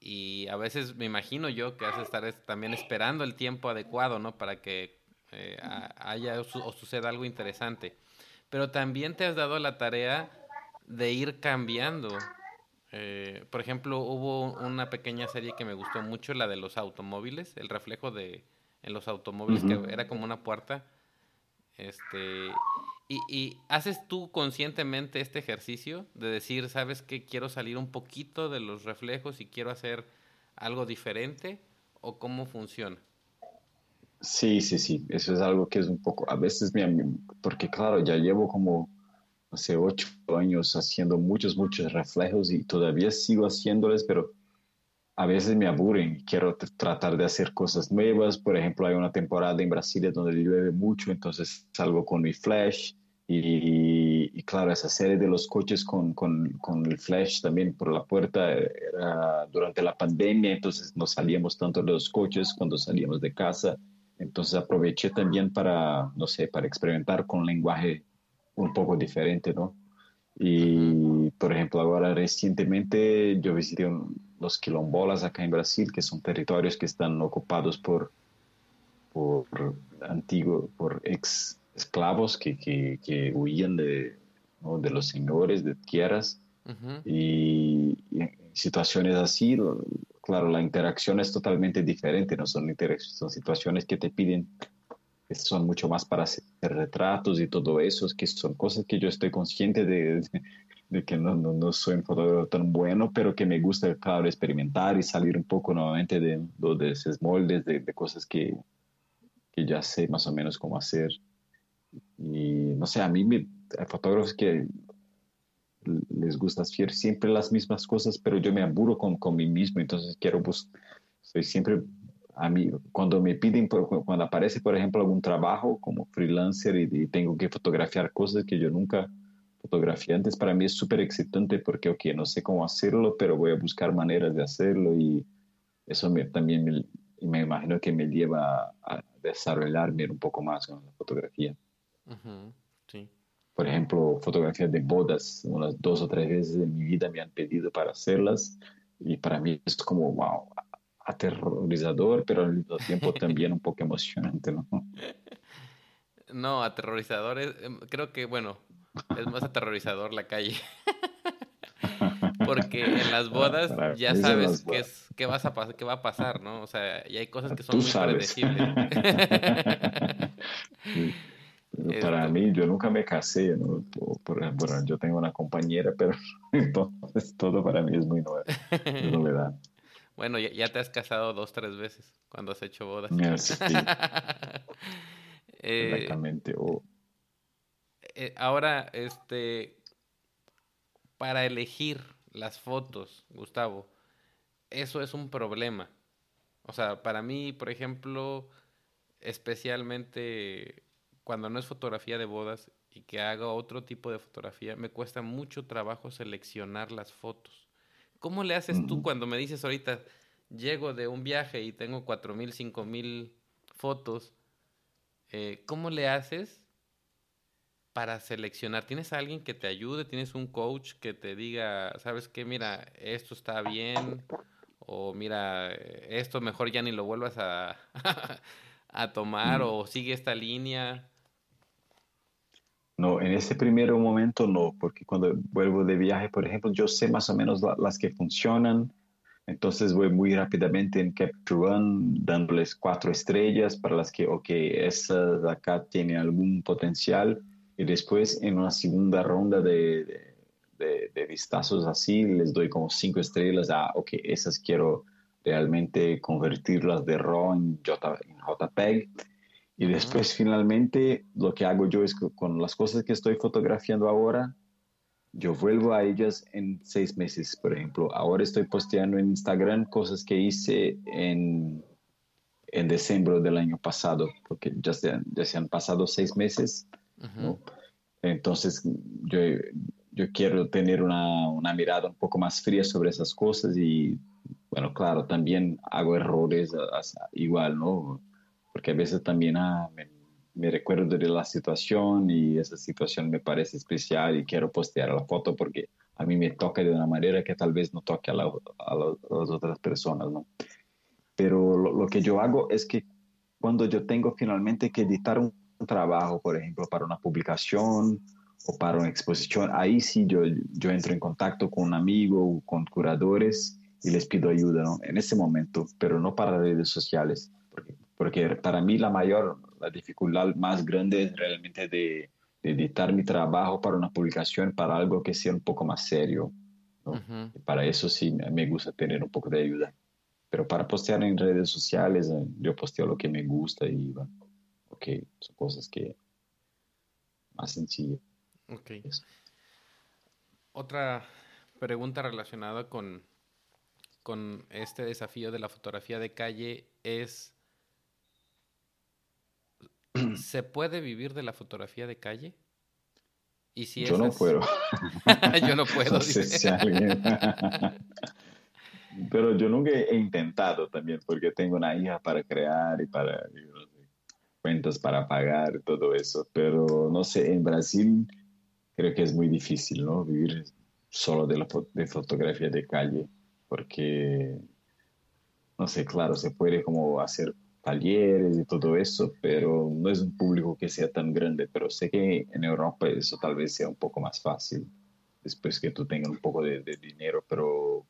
y a veces me imagino yo que has de estar es- también esperando el tiempo adecuado, ¿no? Para que eh, ha- haya o, o suceda algo interesante. Pero también te has dado la tarea de ir cambiando. Eh, por ejemplo, hubo una pequeña serie que me gustó mucho, la de los automóviles, el reflejo de en los automóviles, que era como una puerta. Este, y, y haces tú conscientemente este ejercicio de decir, sabes que quiero salir un poquito de los reflejos y quiero hacer algo diferente, o cómo funciona. Sí, sí, sí, eso es algo que es un poco, a veces porque claro, ya llevo como, sé, ocho años haciendo muchos, muchos reflejos y todavía sigo haciéndoles, pero a veces me aburren, quiero tr- tratar de hacer cosas nuevas, por ejemplo, hay una temporada en Brasilia donde llueve mucho, entonces salgo con mi flash y, y claro, esa serie de los coches con, con, con el flash también por la puerta era durante la pandemia, entonces no salíamos tanto de los coches cuando salíamos de casa. Entonces aproveché también para, no sé, para experimentar con lenguaje un poco diferente, ¿no? Y, por ejemplo, ahora recientemente yo visité un- los quilombolas acá en Brasil, que son territorios que están ocupados por, por antiguos, por ex esclavos que, que, que huían de, ¿no? de los señores de tierras. Y, y en situaciones así, claro, la interacción es totalmente diferente, no son, son situaciones que te piden, son mucho más para hacer retratos y todo eso, es que son cosas que yo estoy consciente de, de, de que no, no, no soy un fotógrafo tan bueno, pero que me gusta, claro, experimentar y salir un poco nuevamente de, de, esos moldes, de, de cosas que, que ya sé más o menos cómo hacer. Y no sé, a mí me, hay fotógrafos que les gusta hacer siempre las mismas cosas, pero yo me aburro con, con mí mismo, entonces quiero buscar, soy siempre, a mí, cuando me piden, cuando aparece, por ejemplo, algún trabajo como freelancer y, y tengo que fotografiar cosas que yo nunca fotografié antes, para mí es súper excitante porque, ok, no sé cómo hacerlo, pero voy a buscar maneras de hacerlo y eso me, también me, me imagino que me lleva a, desarrollarme un poco más con la fotografía ujú, sí. por ejemplo, fotografías de bodas, unas dos o tres veces en mi vida me han pedido para hacerlas y para mí es como, wow, aterrorizador, pero al mismo tiempo también un poco emocionante, ¿no? No, aterrorizador es, em, creo que, bueno, es más aterrorizador la calle. Porque en las bodas Para- ya sabes qué, bodas. es, qué, vas a qué va a pasar, ¿no? O sea, y hay cosas que son Tú muy sabes. predecibles. Sí. Para mí, yo nunca me casé, ¿no? Por- bueno, yo tengo una compañera, pero entonces todo para mí es muy nuevo, novedad. Bueno, ya, ya te has casado dos, tres veces cuando has hecho bodas. Sí, Eh, exactamente. Eh, ahora, este, para elegir las fotos, Gustavo, eso es un problema. O sea, para mí, por ejemplo, especialmente cuando no es fotografía de bodas y que haga otro tipo de fotografía, me cuesta mucho trabajo seleccionar las fotos. ¿Cómo le haces tú cuando me dices ahorita, llego de un viaje y tengo cuatro mil, cinco mil fotos? Eh, ¿Cómo le haces para seleccionar? ¿Tienes a alguien que te ayude? ¿Tienes un coach que te diga, sabes qué, mira, esto está bien? O mira, esto mejor ya ni lo vuelvas a, a tomar o sigue esta línea. No, en ese primer momento no, porque cuando vuelvo de viaje, por ejemplo, yo sé más o menos las que funcionan, entonces voy muy rápidamente en Capture One dándoles cuatro estrellas para las que, ok, esas acá tienen algún potencial. Y después en una segunda ronda de, de, de, vistazos así les doy como cinco estrellas a, ok, esas quiero realmente convertirlas de RAW en, en JPEG y después finalmente lo que hago yo es que con las cosas que estoy fotografiando ahora, yo vuelvo a ellas en seis meses, por ejemplo. Ahora estoy posteando en Instagram cosas que hice en, en diciembre del año pasado, porque ya se, ya se han pasado seis meses. Entonces yo, yo quiero tener una, una mirada un poco más fría sobre esas cosas y, bueno, claro, también hago errores igual, ¿no? Porque a veces también ah, me, recuerdo de la situación y esa situación me parece especial y quiero postear la foto porque a mí me toca de una manera que tal vez no toque a, las otras personas, ¿no? Pero lo, que yo hago es que cuando yo tengo finalmente que editar un trabajo, por ejemplo, para una publicación o para una exposición, ahí sí yo, yo entro en contacto con un amigo o con curadores y les pido ayuda, ¿no? En ese momento, pero no para redes sociales, porque para mí la mayor, la dificultad más grande es realmente de, editar mi trabajo para una publicación, para algo que sea un poco más serio. Para eso sí me gusta tener un poco de ayuda. Pero para postear en redes sociales, eh, yo posteo lo que me gusta y bueno, ok, son cosas que más sencillas. Ok. Otra pregunta relacionada con, con este desafío de la fotografía de calle es ¿Se puede vivir de la fotografía de calle? ¿Y si Yo no puedo. yo no puedo. Pero yo nunca he intentado también, porque tengo una hija para crear y para cuentas para pagar y todo eso. Pero no sé, en Brasil creo que es muy difícil, ¿no? Vivir solo de, la, de fotografía de calle, porque, no sé, claro, se puede como hacer talleres y todo eso, pero no es un público que sea tan grande, pero sé que en Europa eso tal vez sea un poco más fácil después que tú tengas un poco de, dinero, pero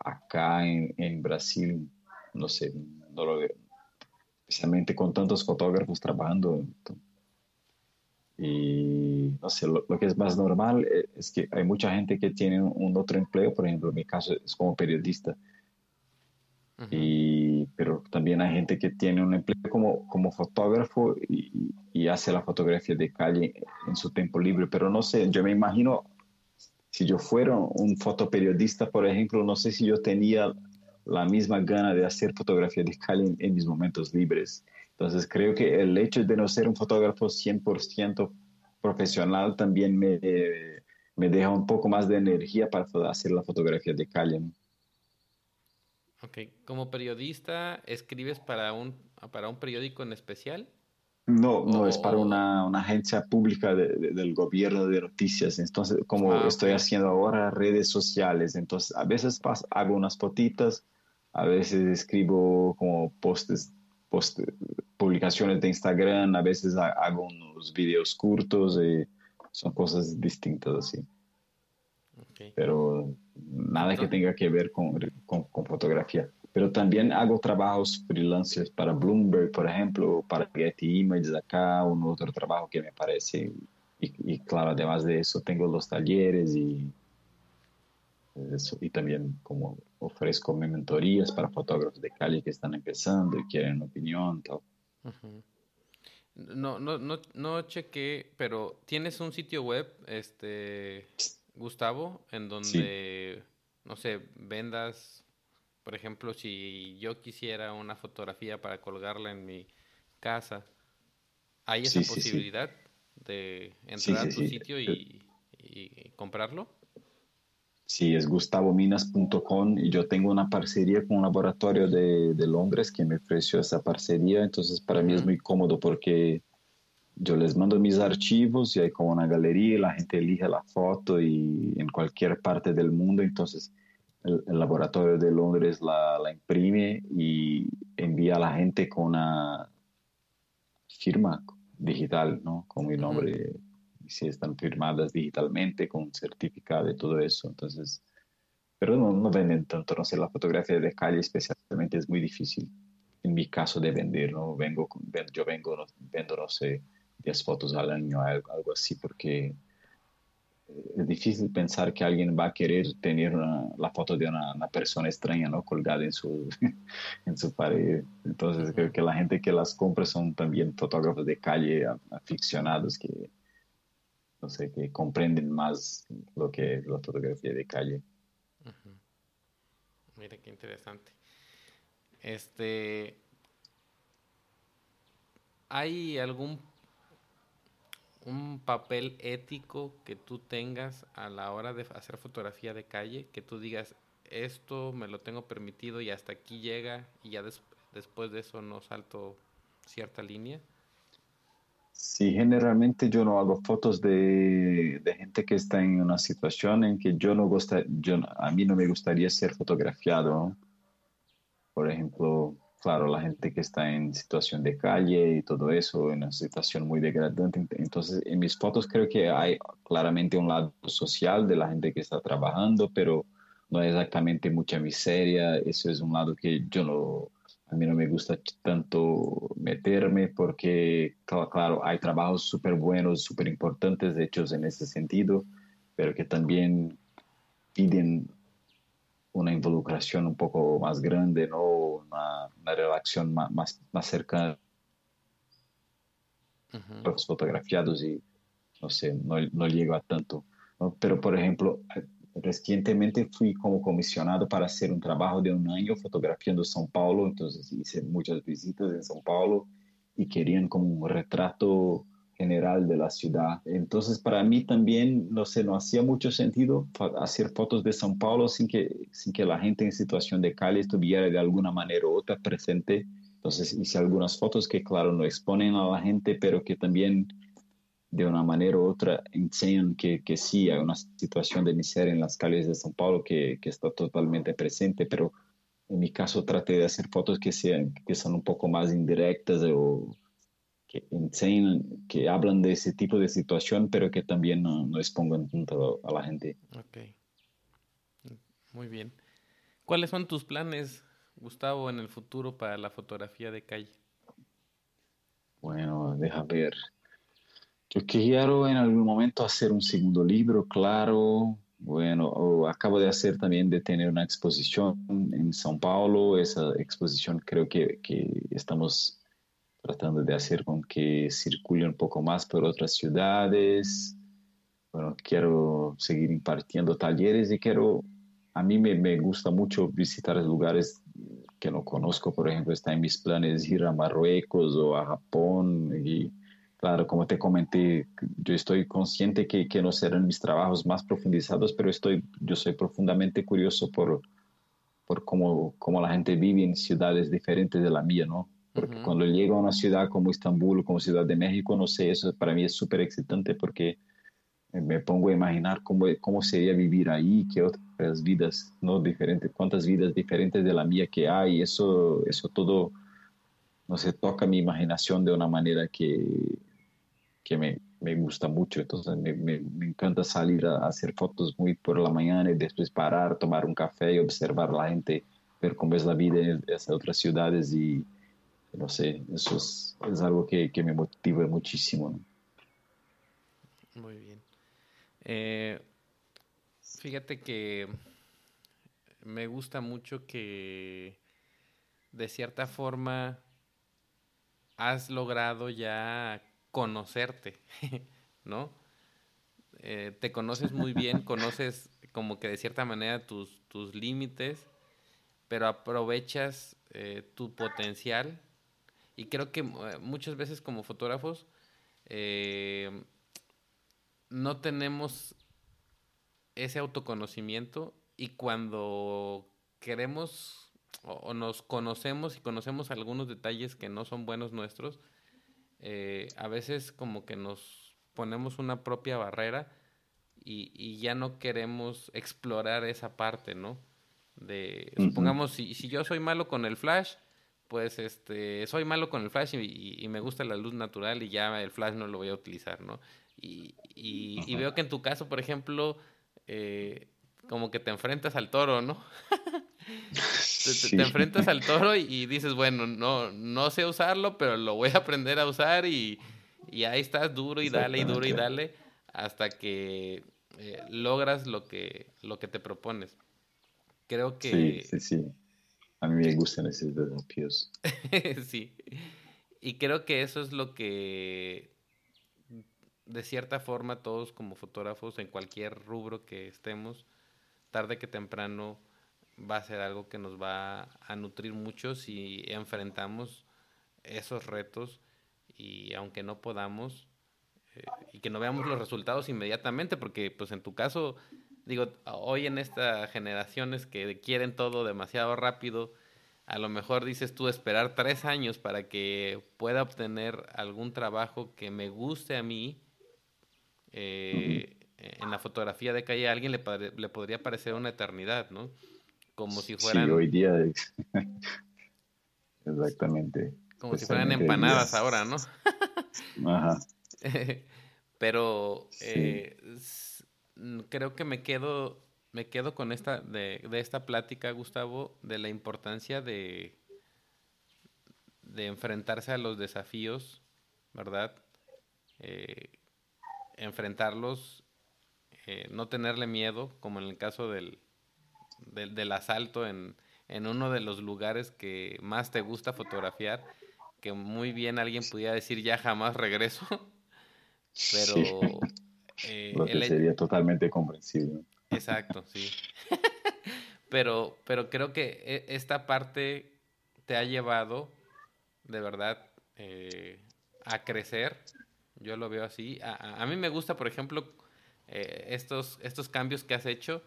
acá en, en, Brasil, no sé, no lo veo, especialmente con tantos fotógrafos trabajando. Y no sé, lo, que es más normal eh, es que hay mucha gente que tiene un otro empleo, por ejemplo, en mi caso es como periodista y, pero también hay gente que tiene un empleo como, como fotógrafo y, y, hace la fotografía de calle en su tiempo libre. Pero no sé, yo me imagino, si yo fuera un fotoperiodista, por ejemplo, no sé si yo tenía la misma gana de hacer fotografía de calle en, mis momentos libres. Entonces creo que el hecho de no ser un fotógrafo 100% profesional también me, me deja un poco más de energía para hacer la fotografía de calle. Ok, como periodista, ¿escribes para un, para un periódico en especial? No, no, es para una, una agencia pública del gobierno de noticias. Entonces, como ah, estoy haciendo ahora redes sociales, entonces a veces hago unas fotitas, a veces escribo como postes, post, publicaciones de Instagram, a veces hago unos videos cortos, y son cosas distintas así. Pero nada que tenga que ver con, con, fotografía. Pero también hago trabajos freelancers para Bloomberg, por ejemplo, para Getty Images acá, un otro trabajo que me parece. Y, claro, además de eso, tengo los talleres y, eso, y también como ofrezco mentorías para fotógrafos de calle que están empezando y quieren opinión. Tal. No, no, no, no chequé, pero ¿tienes un sitio web? Este... Gustavo, en donde, no sé, vendas, por ejemplo, si yo quisiera una fotografía para colgarla en mi casa, ¿hay esa posibilidad de entrar a tu sitio y, y comprarlo? Sí, es gustavominas.com y yo tengo una parcería con un laboratorio de, de, Londres que me ofreció esa parcería, entonces para mí es muy cómodo porque yo les mando mis archivos y hay como una galería y la gente elige la foto y en cualquier parte del mundo, entonces el, laboratorio de Londres la, la, imprime y envía a la gente con una firma digital, ¿no? Con mi nombre si están firmadas digitalmente con certificado y todo eso. Entonces, pero no, no venden tanto, no sé, la fotografía de calle especialmente es muy difícil. En mi caso de vender, ¿no? Vengo, yo vengo, vendo, no sé, 10 fotos al año, algo, así, porque eh, es difícil pensar que alguien va a querer tener la foto de una, una, persona extraña ¿no? colgada en su, en su pared. Entonces creo que la gente que las compra son también fotógrafos de calle aficionados que no sé, que comprenden más lo que es la fotografía de calle. Mira qué interesante. Este, ¿hay algún un papel ético que tú tengas a la hora de hacer fotografía de calle, que tú digas, esto me lo tengo permitido y hasta aquí llega y ya después de eso no salto cierta línea? Sí, generalmente yo no hago fotos de, de, gente que está en una situación en que yo no gusta, yo, a mí no me gustaría ser fotografiado. Por ejemplo, claro, la gente que está en situación de calle y todo eso, en una situación muy degradante. Entonces, en mis fotos creo que hay claramente un lado social de la gente que está trabajando, pero no es exactamente mucha miseria. Eso es un lado que yo no a mí no me gusta tanto meterme porque, claro, hay trabajos súper buenos, súper importantes hechos en ese sentido, pero que también piden una involucración un poco más grande, ¿no? una, relación más, más, cercana los fotografiados y no sé, no, no llego a tanto. Pero, por ejemplo, recientemente fui como comisionado para hacer un trabajo de un año fotografiando São Paulo, entonces hice muchas visitas en São Paulo y querían como un retrato general de la ciudad. Entonces para mí también, no sé, no hacía mucho sentido hacer fotos de São Paulo sin que, sin que la gente en situación de calle estuviera de alguna manera u otra presente. Entonces hice algunas fotos que, claro, no exponen a la gente, pero que también de una manera u otra enseñan que, que sí hay una situación de miseria en las calles de São Paulo que, que, está totalmente presente, pero en mi caso traté de hacer fotos que, sean, que son un poco más indirectas o que enseñan, que hablan de ese tipo de situación, pero que también no, no expongan tanto a la gente. Ok, muy bien. ¿Cuáles son tus planes, Gustavo, en el futuro para la fotografía de calle? Bueno, deja ver. Yo quiero en algún momento hacer un segundo libro, claro. Bueno, acabo de hacer también de tener una exposición en São Paulo. Esa exposición creo que, que estamos tratando de hacer con que circule un poco más por otras ciudades. Bueno, quiero seguir impartiendo talleres y quiero, a mí me, me gusta mucho visitar lugares que no conozco. Por ejemplo, está en mis planes ir a Marruecos o a Japón y Claro, como te comenté, yo estoy consciente que, que, no serán mis trabajos más profundizados, pero estoy, yo soy profundamente curioso por, por cómo, cómo la gente vive en ciudades diferentes de la mía, ¿no? Porque cuando llego a una ciudad como Estambul, como Ciudad de México, no sé, eso para mí es súper excitante porque me pongo a imaginar cómo, cómo sería vivir ahí, qué otras vidas, ¿no? Diferentes, cuántas vidas diferentes de la mía que hay, eso, eso todo, no sé, toca mi imaginación de una manera que que me, me gusta mucho. Entonces me, me, encanta salir a, hacer fotos muy por la mañana y después parar, tomar un café y observar a la gente, ver cómo es la vida en esas otras ciudades y no sé, eso es, es algo que, que, me motiva muchísimo. Muy bien. Eh, fíjate que me gusta mucho que de cierta forma has logrado ya conocerte, ¿no? eh, te conoces muy bien, conoces como que de cierta manera tus, tus límites, pero aprovechas eh, tu potencial. Y creo que eh, muchas veces como fotógrafos no tenemos ese autoconocimiento y cuando queremos o, nos conocemos y conocemos algunos detalles que no son buenos nuestros, eh, a veces como que nos ponemos una propia barrera y, ya no queremos explorar esa parte, ¿no? De, supongamos, si, si yo soy malo con el flash, pues este, soy malo con el flash y, me gusta la luz natural y ya el flash no lo voy a utilizar, ¿no? Y, y veo que en tu caso, por ejemplo, eh, como que te enfrentas al toro, ¿no? te, enfrentas al toro y, dices, bueno, no, no sé usarlo, pero lo voy a aprender a usar y, ahí estás duro y dale y duro y dale hasta que eh, logras lo que, lo que te propones. Creo que... Sí, sí, sí. A mí me gustan esos desafíos. sí. Y creo que eso es lo que, de cierta forma, todos como fotógrafos, en cualquier rubro que estemos, tarde que temprano, va a ser algo que nos va a nutrir mucho si enfrentamos esos retos y aunque no podamos eh, y que no veamos los resultados inmediatamente, porque pues en tu caso, digo, hoy en esta generaciones que quieren todo demasiado rápido, a lo mejor dices tú esperar tres años para que pueda obtener algún trabajo que me guste a mí. Eh, en la fotografía de calle a alguien le, le podría parecer una eternidad, ¿no? como si fueran... Sí, hoy día, exactamente. Como si fueran empanadas ahora, ¿no? Ajá. Pero eh, creo que me quedo, me quedo con esta, de, de, esta plática, Gustavo, de la importancia de, de enfrentarse a los desafíos, ¿verdad? Eh, enfrentarlos, eh, no tenerle miedo, como en el caso del, del, asalto en, uno de los lugares que más te gusta fotografiar, que muy bien alguien pudiera decir ya jamás regreso, pero... Eh, sería totalmente comprensible. Exacto, sí. pero, pero creo que e, esta parte te ha llevado, de verdad, eh, a crecer. Yo lo veo así. A, a, mí me gusta, por ejemplo, eh, estos, estos cambios que has hecho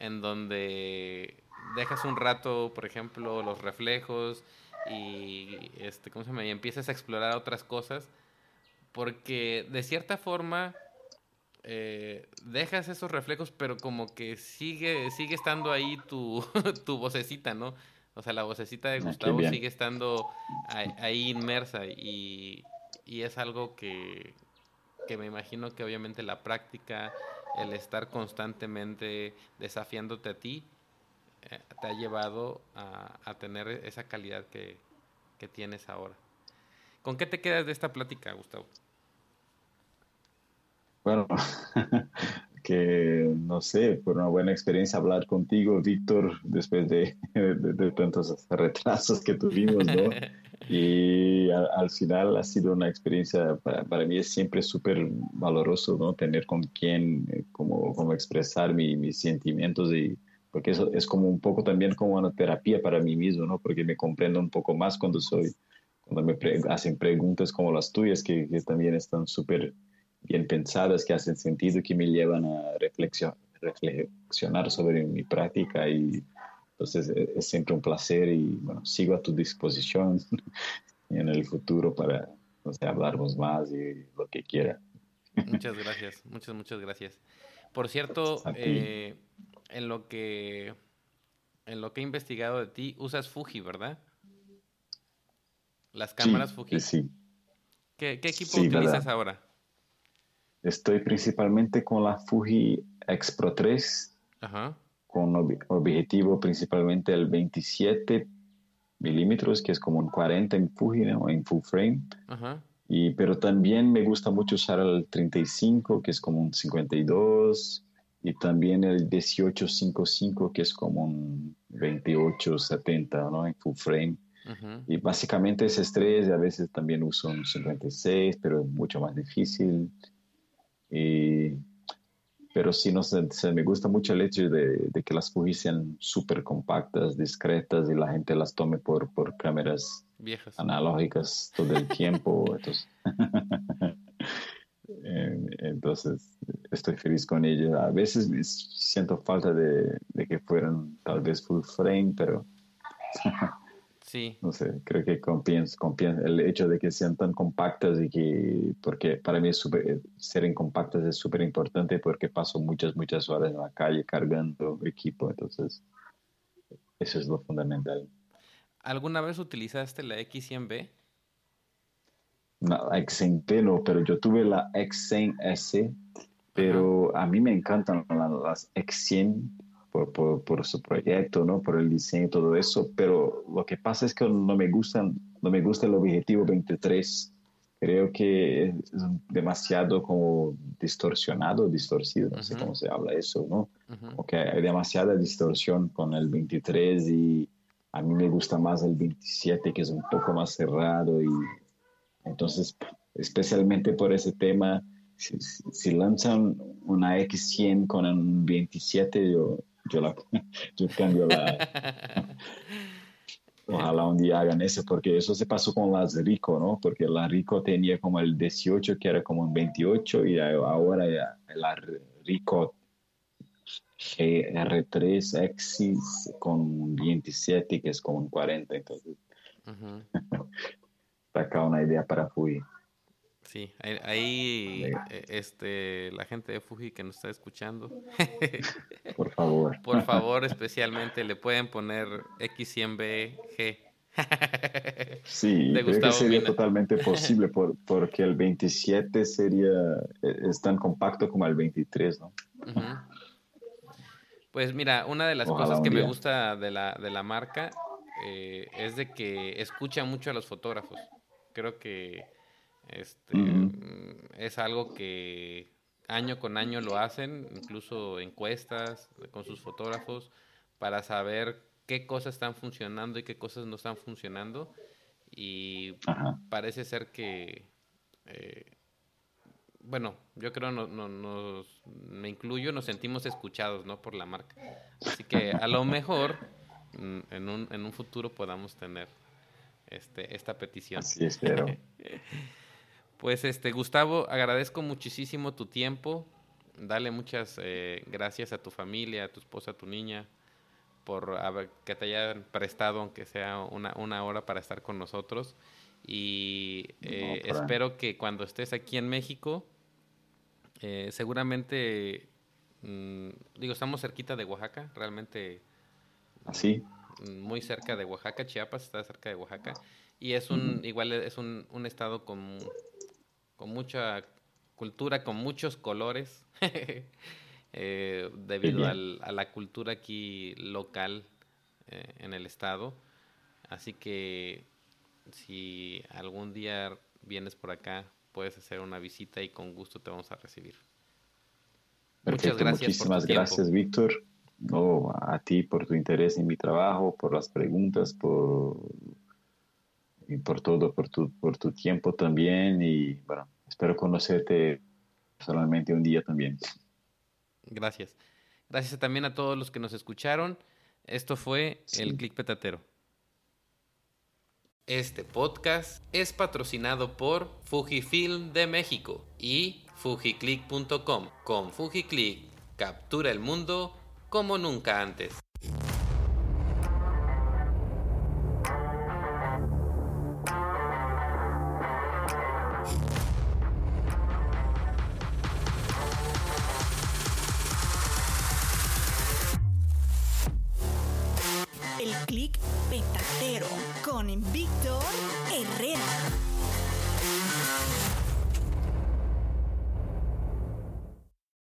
en donde dejas un rato, por ejemplo, los reflejos y este, ¿cómo se llama? Y empiezas a explorar otras cosas, porque de cierta forma eh, dejas esos reflejos, pero como que sigue, sigue estando ahí tu, tu vocecita, ¿no? O sea, la vocecita de ah, Gustavo sigue estando ahí, inmersa y, y es algo que, que me imagino que obviamente la práctica el estar constantemente desafiándote a ti eh, te ha llevado a, tener esa calidad que, tienes ahora. ¿Con qué te quedas de esta plática, Gustavo? Bueno, que no sé, fue una buena experiencia hablar contigo, Víctor, después de, de tantos retrasos que tuvimos, ¿no? Y al, final ha sido una experiencia, para, para mí es siempre súper valoroso, ¿no? Tener con quien, eh, como, como expresar mis sentimientos y porque eso es como un poco también como una terapia para mí mismo, ¿no? Porque me comprendo un poco más cuando soy, cuando me hacen preguntas como las tuyas, que, que también están súper bien pensadas, que hacen sentido, que me llevan a reflexionar sobre mi práctica y entonces e, es siempre un placer y bueno, sigo a tu disposición en el futuro para no sé, hablarnos más y lo que quiera. Muchas gracias, muchas, muchas gracias. Por cierto, eh, en lo que en lo que he investigado de ti, usas Fuji, ¿verdad? Las cámaras Fuji. Sí. ¿Qué, equipo utilizas ahora? Estoy principalmente con la Fuji X Pro 3. Ajá con objetivo principalmente el 27 milímetros, que es como un 40 en Fuji o en full frame. Y, pero también me gusta mucho usar el 35, que es como un 52, y también el 1855, que es como un 2870, ¿no? En full frame. Y básicamente esas tres, a veces también uso un 56, pero es mucho más difícil. Y pero sí, no sé, se me gusta mucho el hecho de, de que las Fuji sean súper compactas, discretas y la gente las tome por, por cámaras Viejas. analógicas todo el tiempo. Entonces, eh, entonces, estoy feliz con ellas. A veces siento falta de, de que fueran tal vez full frame, pero Sí. no sé, creo que compensa, el hecho de que sean tan compactas y que, porque para mí es súper- ser compactas es súper importante porque paso muchas, muchas horas en la calle cargando equipo, entonces eso es lo fundamental. ¿Alguna vez utilizaste la X100B? No, la X100P no, pero yo tuve la X100S, pero a mí me encantan la- las X100 por, por, por su proyecto, ¿no? Por el diseño y todo eso, pero lo que pasa es que no me gustan, no me gusta el objetivo 23. Creo que es demasiado como distorsionado, distorcido, no sé Ujú. cómo se habla eso, ¿no? Ujú. Como que hay demasiada distorsión con el 23 y a mí me gusta más el 27 que es un poco más cerrado y entonces especialmente por ese tema si- si lanzan una X100 con un 27 yo, yo, la, yo cambio la ojalá un día hagan eso porque eso se pasó con las Rico ¿no? porque la Rico tenía como el 18 que era como un 28 y ahora la Rico GR3 Exis con 27 que es como un 40 entonces Ujú. acá una idea para Fuji Sí, ahí, eh, este, la gente de Fuji que nos está escuchando, por favor por favor, especialmente le pueden poner X100BG. Sí, creo que sería Mina. totalmente posible por- porque el 27 sería, eh, es tan compacto como el 23, ¿no? Pues mira, una de las Ojalá cosas que me gusta de la, de la marca eh, es de que escucha mucho a los fotógrafos. Creo que este mm, es algo que año con año lo hacen, incluso encuestas con sus fotógrafos para saber qué cosas están funcionando y qué cosas no están funcionando. Y Ajá. parece ser que, eh, bueno, yo creo no, no- nos, me incluyo, nos sentimos escuchados, ¿no? Por la marca. Así que a lo mejor mm, en un, en un futuro podamos tener este, esta petición. Así espero. Pues este, Gustavo, agradezco muchísimo tu tiempo. Dale muchas eh, gracias a tu familia, a tu esposa, a tu niña, por haber- que te hayan prestado, aunque sea una, una hora, para estar con nosotros. Y eh, espero que cuando estés aquí en México, eh, seguramente, mm, digo, estamos cerquita de Oaxaca, realmente Así, mm, muy cerca de Oaxaca, Chiapas está cerca de Oaxaca y es un igual es un, un estado con, con mucha cultura, con muchos colores eh, debido al- a la cultura aquí local eh, en el estado. Así que si algún día vienes por acá, puedes hacer una visita y con gusto te vamos a recibir. perfecto. gracias por tu Muchísimas gracias, Víctor. No, a ti por tu interés en mi trabajo, por las preguntas, por, y por todo, por tu, por tu tiempo también. Y bueno, espero conocerte personalmente un día también. Gracias. Gracias también a todos los que nos escucharon. Esto fue Sí. el Click Petatero. Este podcast es patrocinado por Fujifilm de México y fujiclick.com. Con Fujiclick, captura el mundo como nunca antes.